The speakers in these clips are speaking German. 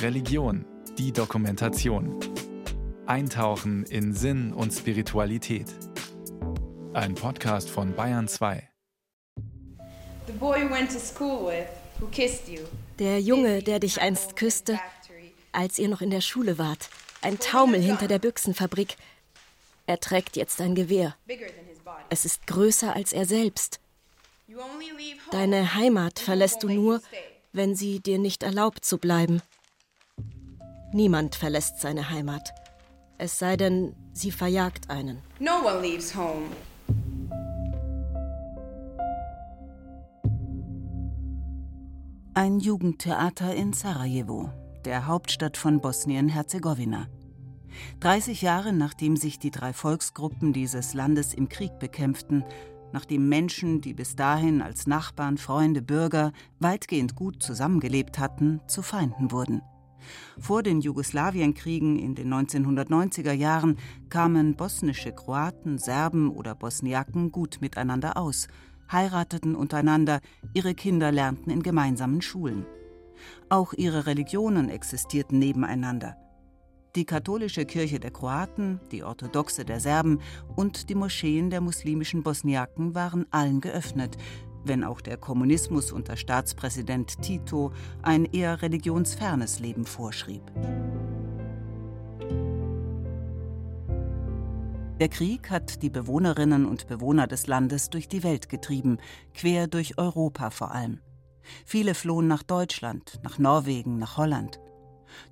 Religion, die Dokumentation. Eintauchen in Sinn und Spiritualität. Ein Podcast von Bayern 2. Der Junge, der dich einst küsste, als ihr noch in der Schule wart. Ein Taumel hinter der Büchsenfabrik. Er trägt jetzt ein Gewehr. Es ist größer als er selbst. Deine Heimat verlässt du nur, wenn sie dir nicht erlaubt zu bleiben. Niemand verlässt seine Heimat. Es sei denn, sie verjagt einen. No one leaves home. Ein Jugendtheater in Sarajevo, der Hauptstadt von Bosnien-Herzegowina. 30 Jahre nachdem sich die drei Volksgruppen dieses Landes im Krieg bekämpften, nachdem Menschen, die bis dahin als Nachbarn, Freunde, Bürger weitgehend gut zusammengelebt hatten, zu Feinden wurden. Vor den Jugoslawienkriegen in den 1990er Jahren kamen bosnische Kroaten, Serben oder Bosniaken gut miteinander aus, heirateten untereinander, ihre Kinder lernten in gemeinsamen Schulen. Auch ihre Religionen existierten nebeneinander. Die katholische Kirche der Kroaten, die orthodoxe der Serben und die Moscheen der muslimischen Bosniaken waren allen geöffnet, wenn auch der Kommunismus unter Staatspräsident Tito ein eher religionsfernes Leben vorschrieb. Der Krieg hat die Bewohnerinnen und Bewohner des Landes durch die Welt getrieben, quer durch Europa vor allem. Viele flohen nach Deutschland, nach Norwegen, nach Holland.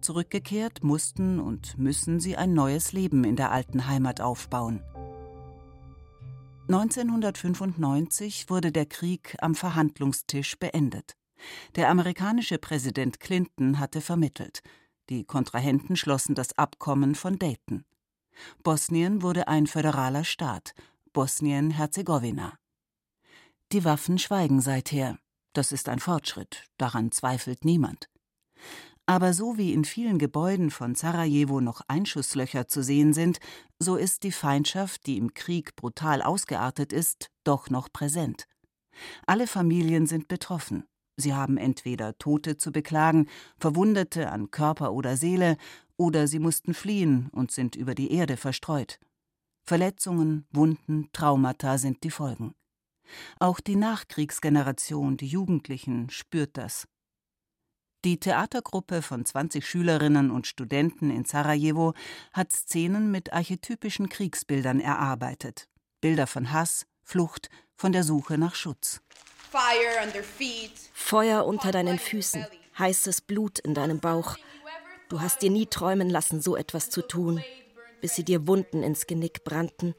Zurückgekehrt mussten und müssen sie ein neues Leben in der alten Heimat aufbauen. 1995 wurde der Krieg am Verhandlungstisch beendet. Der amerikanische Präsident Clinton hatte vermittelt. Die Kontrahenten schlossen das Abkommen von Dayton. Bosnien wurde ein föderaler Staat, Bosnien-Herzegowina. Die Waffen schweigen seither. Das ist ein Fortschritt, daran zweifelt niemand. Aber so wie in vielen Gebäuden von Sarajevo noch Einschusslöcher zu sehen sind, so ist die Feindschaft, die im Krieg brutal ausgeartet ist, doch noch präsent. Alle Familien sind betroffen. Sie haben entweder Tote zu beklagen, Verwundete an Körper oder Seele, oder sie mussten fliehen und sind über die Erde verstreut. Verletzungen, Wunden, Traumata sind die Folgen. Auch die Nachkriegsgeneration, die Jugendlichen, spürt das. Die Theatergruppe von 20 Schülerinnen und Studenten in Sarajevo hat Szenen mit archetypischen Kriegsbildern erarbeitet. Bilder von Hass, Flucht, von der Suche nach Schutz. Feuer unter deinen Füßen, heißes Blut in deinem Bauch. Du hast dir nie träumen lassen, so etwas zu tun, bis sie dir Wunden ins Genick brannten.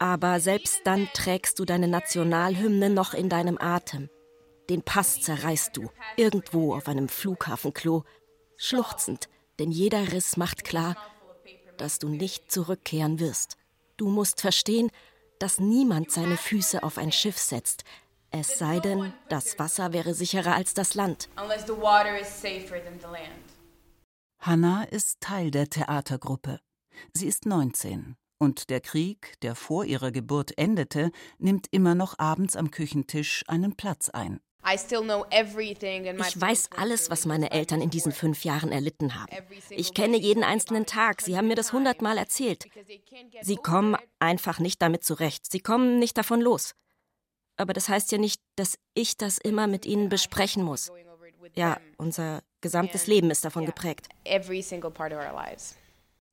Aber selbst dann trägst du deine Nationalhymne noch in deinem Atem. Den Pass zerreißt du, irgendwo auf einem Flughafenklo, schluchzend, denn jeder Riss macht klar, dass du nicht zurückkehren wirst. Du musst verstehen, dass niemand seine Füße auf ein Schiff setzt, es sei denn, das Wasser wäre sicherer als das Land. Hannah ist Teil der Theatergruppe. Sie ist 19 und der Krieg, der vor ihrer Geburt endete, nimmt immer noch abends am Küchentisch einen Platz ein. Ich weiß alles, was meine Eltern in diesen fünf Jahren erlitten haben. Ich kenne jeden einzelnen Tag. Sie haben mir das hundertmal erzählt. Sie kommen einfach nicht damit zurecht. Sie kommen nicht davon los. Aber das heißt ja nicht, dass ich das immer mit ihnen besprechen muss. Ja, unser gesamtes Leben ist davon geprägt.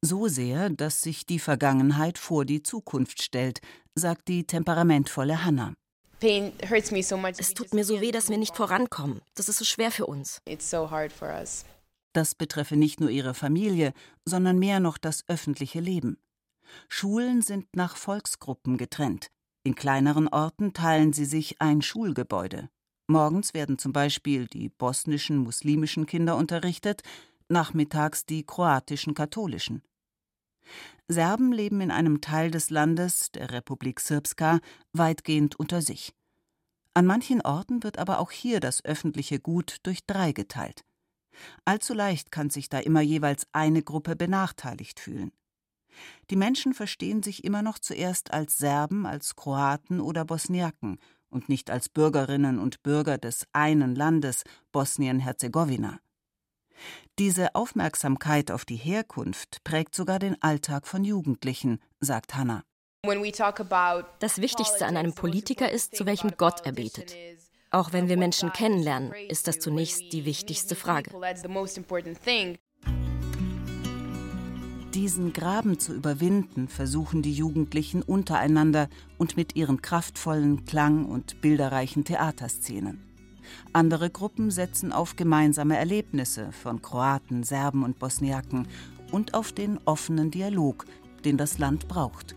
So sehr, dass sich die Vergangenheit vor die Zukunft stellt, sagt die temperamentvolle Hannah. Es tut mir so weh, dass wir nicht vorankommen. Das ist so schwer für uns. Das betreffe nicht nur ihre Familie, sondern mehr noch das öffentliche Leben. Schulen sind nach Volksgruppen getrennt. In kleineren Orten teilen sie sich ein Schulgebäude. Morgens werden zum Beispiel die bosnischen muslimischen Kinder unterrichtet, nachmittags die kroatischen katholischen. Serben leben in einem Teil des Landes, der Republik Srpska, weitgehend unter sich. An manchen Orten wird aber auch hier das öffentliche Gut durch drei geteilt. Allzu leicht kann sich da immer jeweils eine Gruppe benachteiligt fühlen. Die Menschen verstehen sich immer noch zuerst als Serben, als Kroaten oder Bosniaken und nicht als Bürgerinnen und Bürger des einen Landes Bosnien-Herzegowina. Diese Aufmerksamkeit auf die Herkunft prägt sogar den Alltag von Jugendlichen, sagt Hannah. Das Wichtigste an einem Politiker ist, zu welchem Gott er betet. Auch wenn wir Menschen kennenlernen, ist das zunächst die wichtigste Frage. Diesen Graben zu überwinden, versuchen die Jugendlichen untereinander und mit ihren kraftvollen, klang- und bilderreichen Theaterszenen. Andere Gruppen setzen auf gemeinsame Erlebnisse von Kroaten, Serben und Bosniaken und auf den offenen Dialog, den das Land braucht.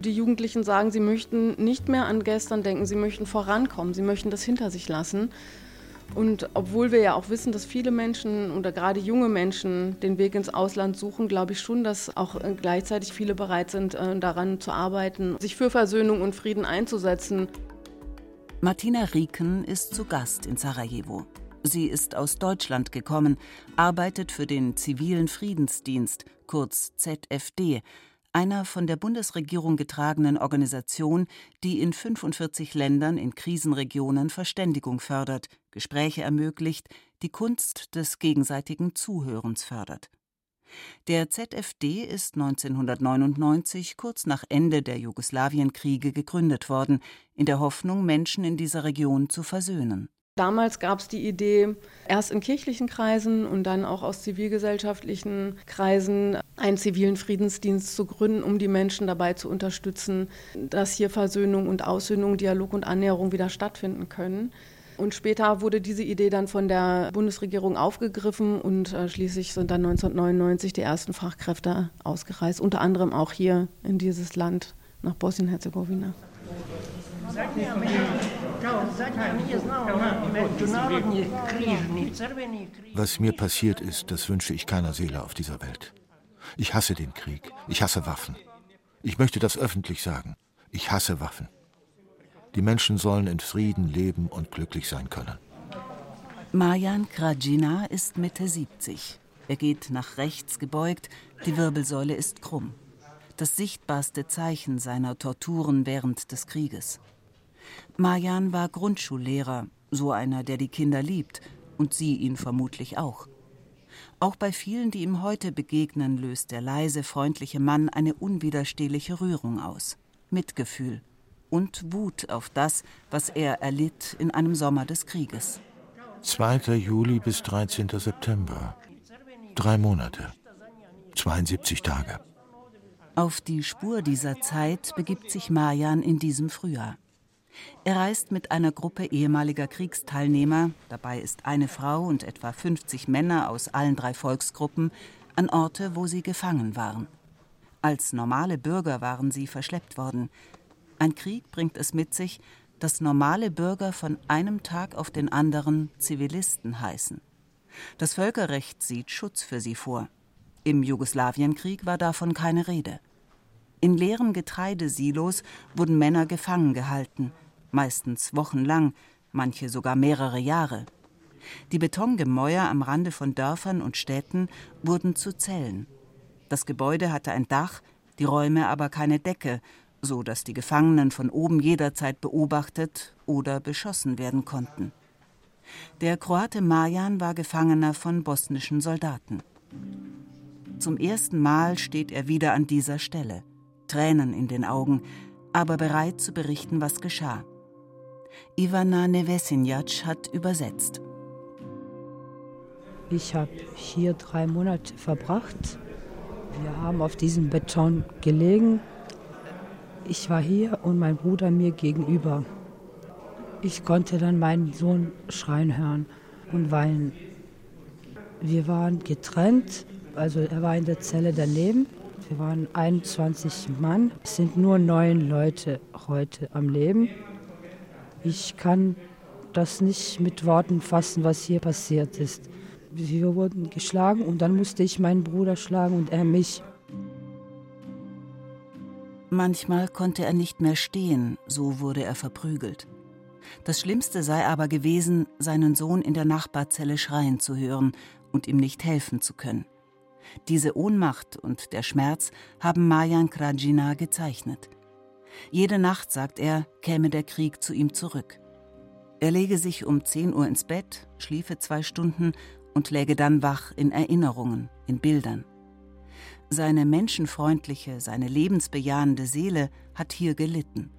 Die Jugendlichen sagen, sie möchten nicht mehr an gestern denken, sie möchten vorankommen, sie möchten das hinter sich lassen. Und obwohl wir ja auch wissen, dass viele Menschen oder gerade junge Menschen den Weg ins Ausland suchen, glaube ich schon, dass auch äh, gleichzeitig viele bereit sind, äh, daran zu arbeiten, sich für Versöhnung und Frieden einzusetzen. Martina Rieken ist zu Gast in Sarajevo. Sie ist aus Deutschland gekommen, arbeitet für den Zivilen Friedensdienst, kurz ZFD, einer von der Bundesregierung getragenen Organisation, die in 45 Ländern in Krisenregionen Verständigung fördert, Gespräche ermöglicht, die Kunst des gegenseitigen Zuhörens fördert. Der ZFD ist 1999 kurz nach Ende der Jugoslawienkriege gegründet worden, in der Hoffnung, Menschen in dieser Region zu versöhnen. Damals gab es die Idee, erst in kirchlichen Kreisen und dann auch aus zivilgesellschaftlichen Kreisen einen zivilen Friedensdienst zu gründen, um die Menschen dabei zu unterstützen, dass hier Versöhnung und Aussöhnung, Dialog und Annäherung wieder stattfinden können. Und später wurde diese Idee dann von der Bundesregierung aufgegriffen und äh, schließlich sind dann 1999 die ersten Fachkräfte ausgereist, unter anderem auch hier in dieses Land nach Bosnien-Herzegowina. Was mir passiert ist, das wünsche ich keiner Seele auf dieser Welt. Ich hasse den Krieg. Ich hasse Waffen. Ich möchte das öffentlich sagen. Ich hasse Waffen. Die Menschen sollen in Frieden leben und glücklich sein können. Marjan Krajina ist Mitte 70. Er geht nach rechts gebeugt, die Wirbelsäule ist krumm. Das sichtbarste Zeichen seiner Torturen während des Krieges. Marjan war Grundschullehrer, so einer, der die Kinder liebt, und sie ihn vermutlich auch. Auch bei vielen, die ihm heute begegnen, löst der leise, freundliche Mann eine unwiderstehliche Rührung aus. Mitgefühl und Wut auf das, was er erlitt in einem Sommer des Krieges. 2. Juli bis 13. September. Drei Monate. 72 Tage. Auf die Spur dieser Zeit begibt sich Marjan in diesem Frühjahr. Er reist mit einer Gruppe ehemaliger Kriegsteilnehmer, dabei ist eine Frau und etwa 50 Männer aus allen drei Volksgruppen, an Orte, wo sie gefangen waren. Als normale Bürger waren sie verschleppt worden. Ein Krieg bringt es mit sich, dass normale Bürger von einem Tag auf den anderen Zivilisten heißen. Das Völkerrecht sieht Schutz für sie vor. Im Jugoslawienkrieg war davon keine Rede. In leeren Getreidesilos wurden Männer gefangen gehalten, meistens wochenlang, manche sogar mehrere Jahre. Die Betongemäuer am Rande von Dörfern und Städten wurden zu Zellen. Das Gebäude hatte ein Dach, die Räume aber keine Decke, so dass die Gefangenen von oben jederzeit beobachtet oder beschossen werden konnten. Der Kroate Marjan war Gefangener von bosnischen Soldaten. Zum ersten Mal steht er wieder an dieser Stelle. Tränen in den Augen, aber bereit zu berichten, was geschah. Ivana Nevesinjac hat übersetzt. Ich habe hier drei Monate verbracht. Wir haben auf diesem Beton gelegen. Ich war hier und mein Bruder mir gegenüber. Ich konnte dann meinen Sohn schreien hören und weinen. Wir waren getrennt, also er war in der Zelle daneben wir waren 21 Mann. Es sind nur neun Leute heute am Leben. Ich kann das nicht mit Worten fassen, was hier passiert ist. Wir wurden geschlagen und dann musste ich meinen Bruder schlagen und er mich. Manchmal konnte er nicht mehr stehen, so wurde er verprügelt. Das Schlimmste sei aber gewesen, seinen Sohn in der Nachbarzelle schreien zu hören und ihm nicht helfen zu können. Diese Ohnmacht und der Schmerz haben Marjan Krajina gezeichnet. Jede Nacht, sagt er, käme der Krieg zu ihm zurück. Er lege sich um 10 Uhr ins Bett, schliefe zwei Stunden und läge dann wach in Erinnerungen, in Bildern. Seine menschenfreundliche, seine lebensbejahende Seele hat hier gelitten.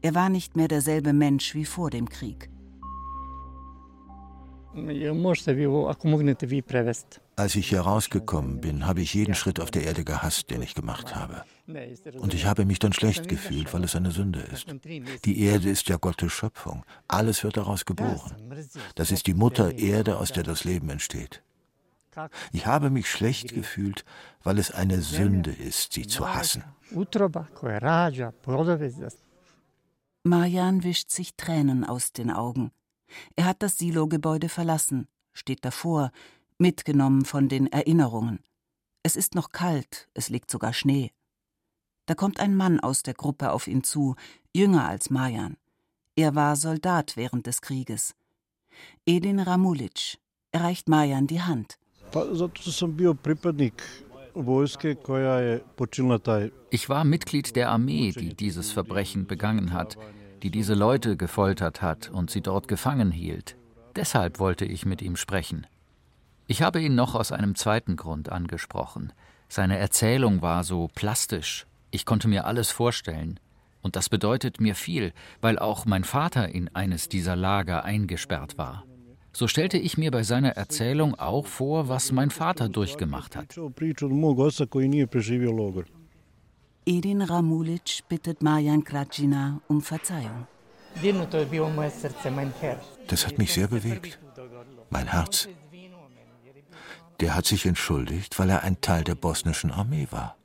Er war nicht mehr derselbe Mensch wie vor dem Krieg. Als ich hier rausgekommen bin, habe ich jeden Schritt auf der Erde gehasst, den ich gemacht habe. Und ich habe mich dann schlecht gefühlt, weil es eine Sünde ist. Die Erde ist ja Gottes Schöpfung. Alles wird daraus geboren. Das ist die Mutter Erde, aus der das Leben entsteht. Ich habe mich schlecht gefühlt, weil es eine Sünde ist, sie zu hassen. Marjan wischt sich Tränen aus den Augen. Er hat das Silogebäude verlassen, steht davor, mitgenommen von den Erinnerungen. Es ist noch kalt, es liegt sogar Schnee. Da kommt ein Mann aus der Gruppe auf ihn zu, jünger als Marjan. Er war Soldat während des Krieges. Edin Ramulic erreicht Marjan die Hand. Ich war Mitglied der Armee, die dieses Verbrechen begangen hat die diese Leute gefoltert hat und sie dort gefangen hielt. Deshalb wollte ich mit ihm sprechen. Ich habe ihn noch aus einem zweiten Grund angesprochen. Seine Erzählung war so plastisch. Ich konnte mir alles vorstellen. Und das bedeutet mir viel, weil auch mein Vater in eines dieser Lager eingesperrt war. So stellte ich mir bei seiner Erzählung auch vor, was mein Vater durchgemacht hat. Edin Ramulic bittet Marjan Krajina um Verzeihung. Das hat mich sehr bewegt. Mein Herz. Der hat sich entschuldigt, weil er ein Teil der bosnischen Armee war.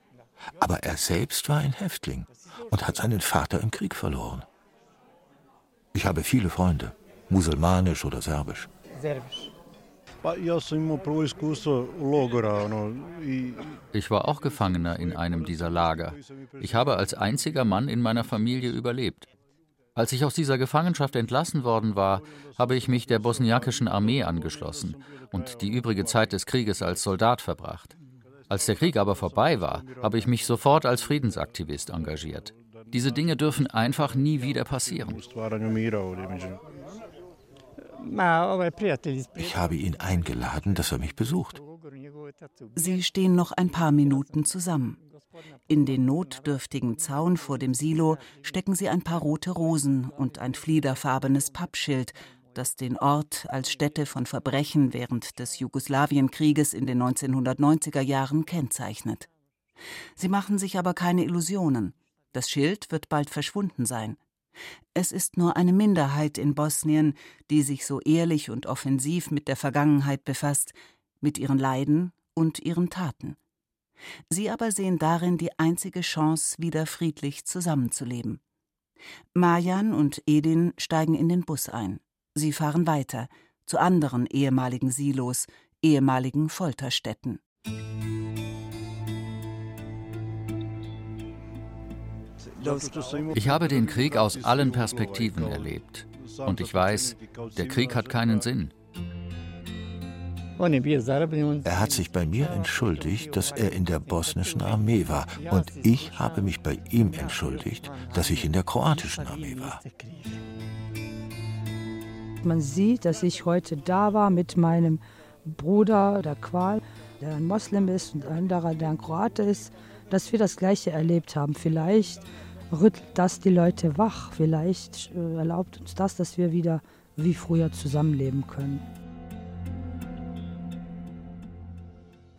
Aber er selbst war ein Häftling und hat seinen Vater im Krieg verloren. Ich habe viele Freunde, musulmanisch oder serbisch. Serbisch. Ich war auch Gefangener in einem dieser Lager. Ich habe als einziger Mann in meiner Familie überlebt. Als ich aus dieser Gefangenschaft entlassen worden war, habe ich mich der bosniakischen Armee angeschlossen und die übrige Zeit des Krieges als Soldat verbracht. Als der Krieg aber vorbei war, habe ich mich sofort als Friedensaktivist engagiert. Diese Dinge dürfen einfach nie wieder passieren. Ich habe ihn eingeladen, dass er mich besucht. Sie stehen noch ein paar Minuten zusammen. In den notdürftigen Zaun vor dem Silo stecken sie ein paar rote Rosen und ein fliederfarbenes Pappschild, das den Ort als Stätte von Verbrechen während des Jugoslawienkrieges in den 1990er Jahren kennzeichnet. Sie machen sich aber keine Illusionen. Das Schild wird bald verschwunden sein. Es ist nur eine Minderheit in Bosnien, die sich so ehrlich und offensiv mit der Vergangenheit befasst, mit ihren Leiden und ihren Taten. Sie aber sehen darin die einzige Chance, wieder friedlich zusammenzuleben. Marjan und Edin steigen in den Bus ein. Sie fahren weiter zu anderen ehemaligen Silos, ehemaligen Folterstätten. Ich habe den Krieg aus allen Perspektiven erlebt. Und ich weiß, der Krieg hat keinen Sinn. Er hat sich bei mir entschuldigt, dass er in der bosnischen Armee war. Und ich habe mich bei ihm entschuldigt, dass ich in der kroatischen Armee war. Man sieht, dass ich heute da war mit meinem Bruder, der Qual, der ein Moslem ist und ein anderer, der ein Kroate ist, dass wir das Gleiche erlebt haben. Vielleicht rüttelt das die Leute wach. Vielleicht äh, erlaubt uns das, dass wir wieder wie früher zusammenleben können.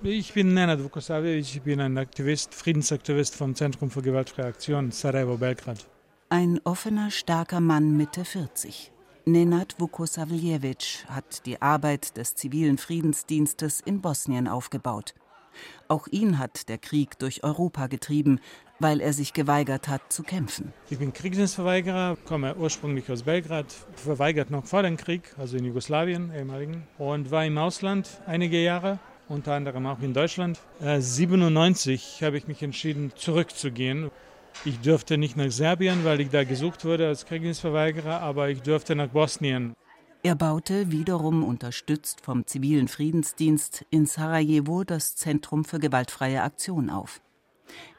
Ich bin Nenad Vukosavljevic, ich bin ein Aktivist, Friedensaktivist vom Zentrum für gewaltfreie Aktion Sarajevo, Belgrad. Ein offener, starker Mann Mitte 40. Nenad Vukosavljevic hat die Arbeit des zivilen Friedensdienstes in Bosnien aufgebaut. Auch ihn hat der Krieg durch Europa getrieben, weil er sich geweigert hat zu kämpfen. Ich bin Kriegsdienstverweigerer, komme ursprünglich aus Belgrad, verweigert noch vor dem Krieg, also in Jugoslawien ehemaligen, und war im Ausland einige Jahre, unter anderem auch in Deutschland. 1997 äh, habe ich mich entschieden, zurückzugehen. Ich durfte nicht nach Serbien, weil ich da gesucht wurde als Kriegsdienstverweigerer, aber ich durfte nach Bosnien. Er baute, wiederum unterstützt vom zivilen Friedensdienst, in Sarajevo das Zentrum für gewaltfreie Aktion auf.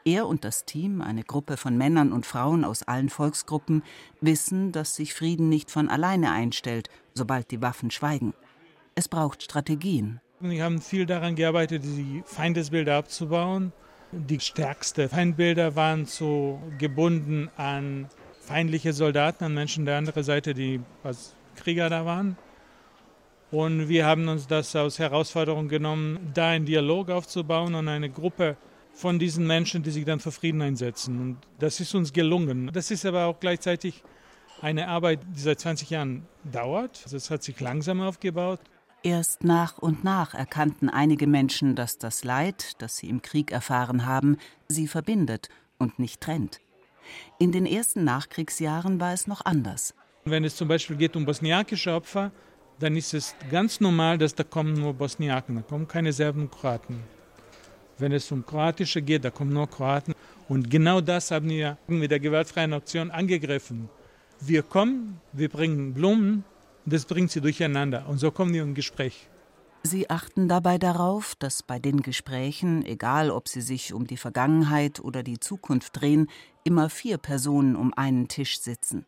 Er und das Team, eine Gruppe von Männern und Frauen aus allen Volksgruppen, wissen, dass sich Frieden nicht von alleine einstellt, sobald die Waffen schweigen. Es braucht Strategien, Wir haben viel daran gearbeitet, die Feindesbilder abzubauen. Die stärksten Feindbilder waren so gebunden an feindliche Soldaten, an Menschen der anderen Seite, die als Krieger da waren. Und wir haben uns das als Herausforderung genommen, da einen Dialog aufzubauen und eine Gruppe von diesen Menschen, die sich dann für Frieden einsetzen. Und das ist uns gelungen. Das ist aber auch gleichzeitig eine Arbeit, die seit 20 Jahren dauert. Also es hat sich langsam aufgebaut. Erst nach und nach erkannten einige Menschen, dass das Leid, das sie im Krieg erfahren haben, sie verbindet und nicht trennt. In den ersten Nachkriegsjahren war es noch anders. Wenn es zum Beispiel geht um bosniakische Opfer, dann ist es ganz normal, dass da kommen nur Bosniaken, da kommen keine Serben und Kroaten. Wenn es um Kroatische geht, da kommen nur Kroaten. Und genau das haben wir mit der gewaltfreien Aktion angegriffen. Wir kommen, wir bringen Blumen, das bringt sie durcheinander. Und so kommen wir im Gespräch. Sie achten dabei darauf, dass bei den Gesprächen, egal ob sie sich um die Vergangenheit oder die Zukunft drehen, immer vier Personen um einen Tisch sitzen.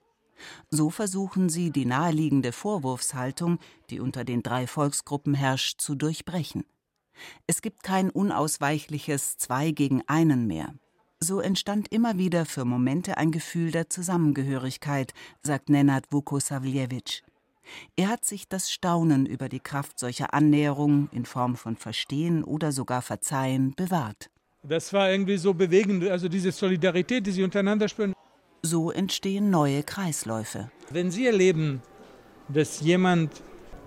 So versuchen sie, die naheliegende Vorwurfshaltung, die unter den drei Volksgruppen herrscht, zu durchbrechen. Es gibt kein unausweichliches Zwei gegen einen mehr. So entstand immer wieder für Momente ein Gefühl der Zusammengehörigkeit, sagt Nenad Vukosavljevic. Er hat sich das Staunen über die Kraft solcher Annäherung in Form von Verstehen oder sogar Verzeihen bewahrt. Das war irgendwie so bewegend, also diese Solidarität, die sie untereinander spüren. So entstehen neue Kreisläufe. Wenn Sie erleben, dass jemand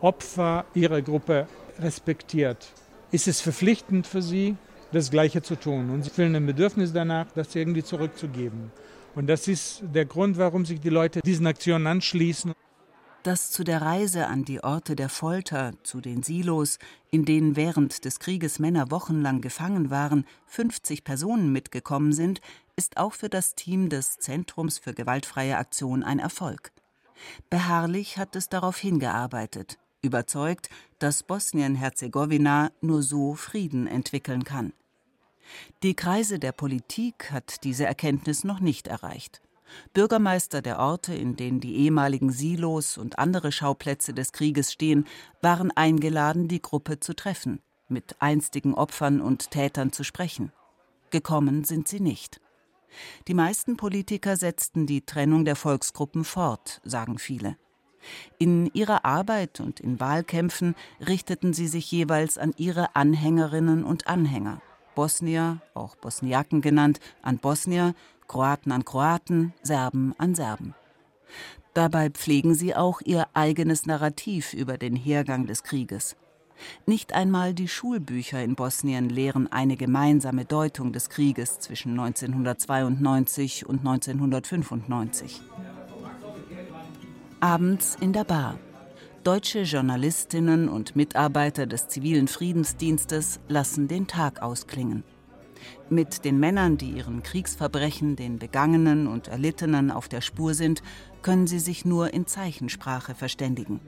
Opfer Ihrer Gruppe respektiert, ist es verpflichtend für Sie, das Gleiche zu tun. Und Sie fühlen ein Bedürfnis danach, das irgendwie zurückzugeben. Und das ist der Grund, warum sich die Leute diesen Aktionen anschließen dass zu der Reise an die Orte der Folter, zu den Silos, in denen während des Krieges Männer wochenlang gefangen waren, 50 Personen mitgekommen sind, ist auch für das Team des Zentrums für gewaltfreie Aktion ein Erfolg. Beharrlich hat es darauf hingearbeitet, überzeugt, dass Bosnien-Herzegowina nur so Frieden entwickeln kann. Die Kreise der Politik hat diese Erkenntnis noch nicht erreicht. Bürgermeister der Orte, in denen die ehemaligen Silos und andere Schauplätze des Krieges stehen, waren eingeladen, die Gruppe zu treffen, mit einstigen Opfern und Tätern zu sprechen. Gekommen sind sie nicht. Die meisten Politiker setzten die Trennung der Volksgruppen fort, sagen viele. In ihrer Arbeit und in Wahlkämpfen richteten sie sich jeweils an ihre Anhängerinnen und Anhänger. Bosnier, auch Bosniaken genannt, an Bosnier, Kroaten an Kroaten, Serben an Serben. Dabei pflegen sie auch ihr eigenes Narrativ über den Hergang des Krieges. Nicht einmal die Schulbücher in Bosnien lehren eine gemeinsame Deutung des Krieges zwischen 1992 und 1995. Abends in der Bar. Deutsche Journalistinnen und Mitarbeiter des zivilen Friedensdienstes lassen den Tag ausklingen. Mit den Männern, die ihren Kriegsverbrechen, den Begangenen und Erlittenen auf der Spur sind, können sie sich nur in Zeichensprache verständigen.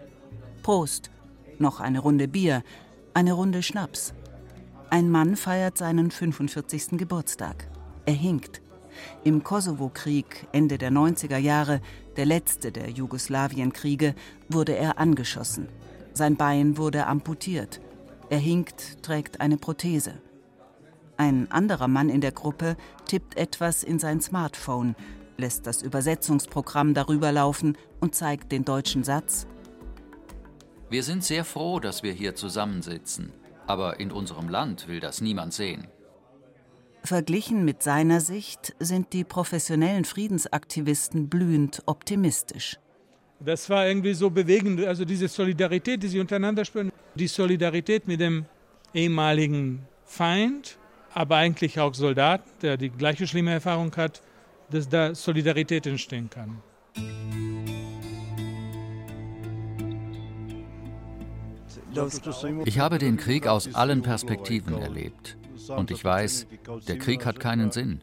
Prost, noch eine Runde Bier, eine Runde Schnaps. Ein Mann feiert seinen 45. Geburtstag. Er hinkt. Im Kosovo-Krieg Ende der 90er Jahre, der letzte der Jugoslawienkriege, wurde er angeschossen. Sein Bein wurde amputiert. Er hinkt, trägt eine Prothese. Ein anderer Mann in der Gruppe tippt etwas in sein Smartphone, lässt das Übersetzungsprogramm darüber laufen und zeigt den deutschen Satz Wir sind sehr froh, dass wir hier zusammensitzen, aber in unserem Land will das niemand sehen. Verglichen mit seiner Sicht sind die professionellen Friedensaktivisten blühend optimistisch. Das war irgendwie so bewegend, also diese Solidarität, die sie untereinander spüren, die Solidarität mit dem ehemaligen Feind, aber eigentlich auch Soldat, der die gleiche schlimme Erfahrung hat, dass da Solidarität entstehen kann. Ich habe den Krieg aus allen Perspektiven erlebt. Und ich weiß, der Krieg hat keinen Sinn.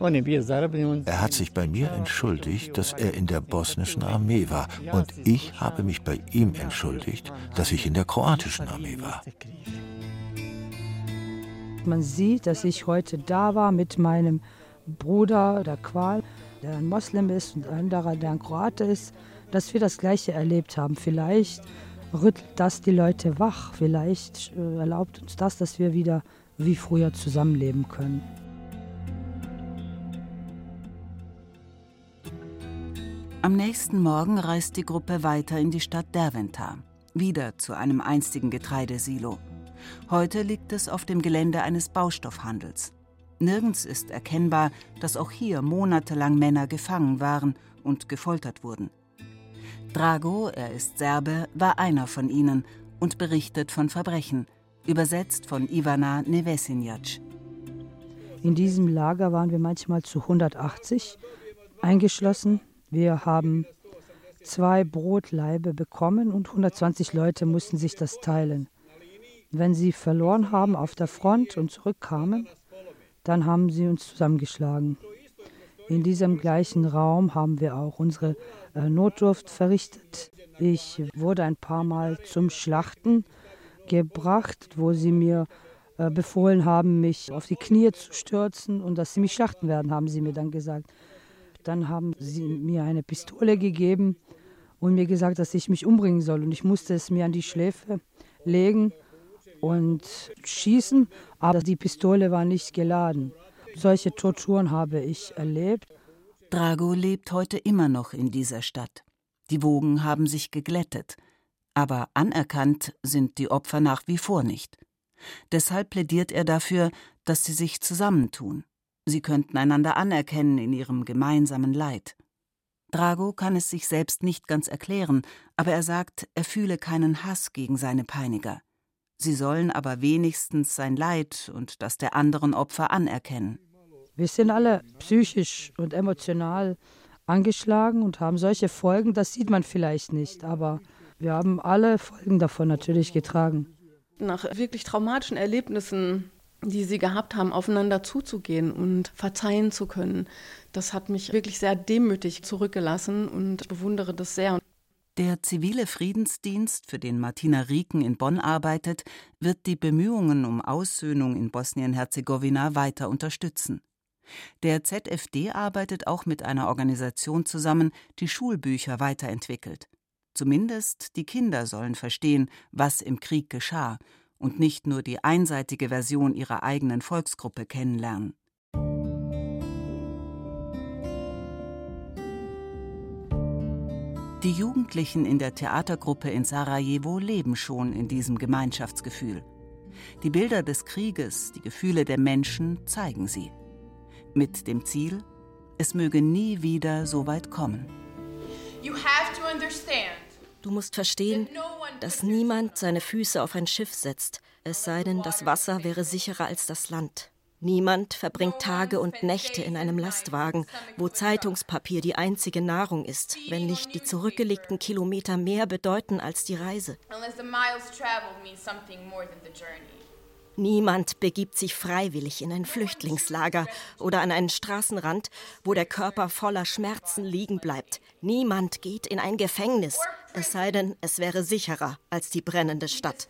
Er hat sich bei mir entschuldigt, dass er in der bosnischen Armee war. Und ich habe mich bei ihm entschuldigt, dass ich in der kroatischen Armee war. Man sieht, dass ich heute da war mit meinem Bruder, der Qual, der ein Moslem ist und ein anderer, der ein Kroate ist, dass wir das Gleiche erlebt haben. Vielleicht rüttelt das die Leute wach. Vielleicht äh, erlaubt uns das, dass wir wieder wie früher zusammenleben können. Am nächsten Morgen reist die Gruppe weiter in die Stadt Derventar, wieder zu einem einstigen Getreidesilo. Heute liegt es auf dem Gelände eines Baustoffhandels. Nirgends ist erkennbar, dass auch hier monatelang Männer gefangen waren und gefoltert wurden. Drago, er ist Serbe, war einer von ihnen und berichtet von Verbrechen, übersetzt von Ivana Nevesinjac. In diesem Lager waren wir manchmal zu 180 eingeschlossen. Wir haben zwei Brotlaibe bekommen und 120 Leute mussten sich das teilen. Wenn sie verloren haben auf der Front und zurückkamen, dann haben sie uns zusammengeschlagen. In diesem gleichen Raum haben wir auch unsere äh, Notdurft verrichtet. Ich wurde ein paar Mal zum Schlachten gebracht, wo sie mir äh, befohlen haben, mich auf die Knie zu stürzen und dass sie mich schlachten werden, haben sie mir dann gesagt. Dann haben sie mir eine Pistole gegeben und mir gesagt, dass ich mich umbringen soll. Und ich musste es mir an die Schläfe legen und schießen, aber die Pistole war nicht geladen. Solche Torturen habe ich erlebt. Drago lebt heute immer noch in dieser Stadt. Die Wogen haben sich geglättet, aber anerkannt sind die Opfer nach wie vor nicht. Deshalb plädiert er dafür, dass sie sich zusammentun. Sie könnten einander anerkennen in ihrem gemeinsamen Leid. Drago kann es sich selbst nicht ganz erklären, aber er sagt, er fühle keinen Hass gegen seine Peiniger. Sie sollen aber wenigstens sein Leid und das der anderen Opfer anerkennen. Wir sind alle psychisch und emotional angeschlagen und haben solche Folgen, das sieht man vielleicht nicht, aber wir haben alle Folgen davon natürlich getragen. Nach wirklich traumatischen Erlebnissen, die sie gehabt haben, aufeinander zuzugehen und verzeihen zu können, das hat mich wirklich sehr demütig zurückgelassen und ich bewundere das sehr. Der zivile Friedensdienst, für den Martina Rieken in Bonn arbeitet, wird die Bemühungen um Aussöhnung in Bosnien-Herzegowina weiter unterstützen. Der ZFD arbeitet auch mit einer Organisation zusammen, die Schulbücher weiterentwickelt. Zumindest die Kinder sollen verstehen, was im Krieg geschah und nicht nur die einseitige Version ihrer eigenen Volksgruppe kennenlernen. Die Jugendlichen in der Theatergruppe in Sarajevo leben schon in diesem Gemeinschaftsgefühl. Die Bilder des Krieges, die Gefühle der Menschen zeigen sie. Mit dem Ziel, es möge nie wieder so weit kommen. Du musst verstehen, dass niemand seine Füße auf ein Schiff setzt, es sei denn, das Wasser wäre sicherer als das Land. Niemand verbringt Tage und Nächte in einem Lastwagen, wo Zeitungspapier die einzige Nahrung ist, wenn nicht die zurückgelegten Kilometer mehr bedeuten als die Reise. Niemand begibt sich freiwillig in ein Flüchtlingslager oder an einen Straßenrand, wo der Körper voller Schmerzen liegen bleibt. Niemand geht in ein Gefängnis, es sei denn, es wäre sicherer als die brennende Stadt.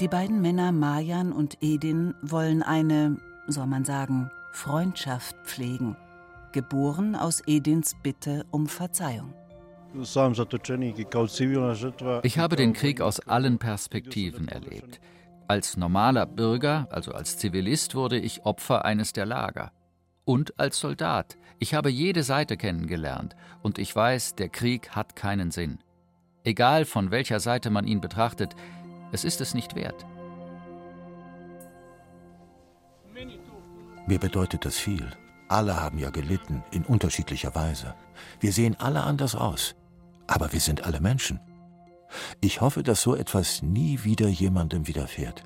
Die beiden Männer Marjan und Edin wollen eine, soll man sagen, Freundschaft pflegen, geboren aus Edins Bitte um Verzeihung. Ich habe den Krieg aus allen Perspektiven erlebt. Als normaler Bürger, also als Zivilist, wurde ich Opfer eines der Lager. Und als Soldat. Ich habe jede Seite kennengelernt und ich weiß, der Krieg hat keinen Sinn. Egal von welcher Seite man ihn betrachtet, es ist es nicht wert. Mir bedeutet das viel. Alle haben ja gelitten, in unterschiedlicher Weise. Wir sehen alle anders aus. Aber wir sind alle Menschen. Ich hoffe, dass so etwas nie wieder jemandem widerfährt.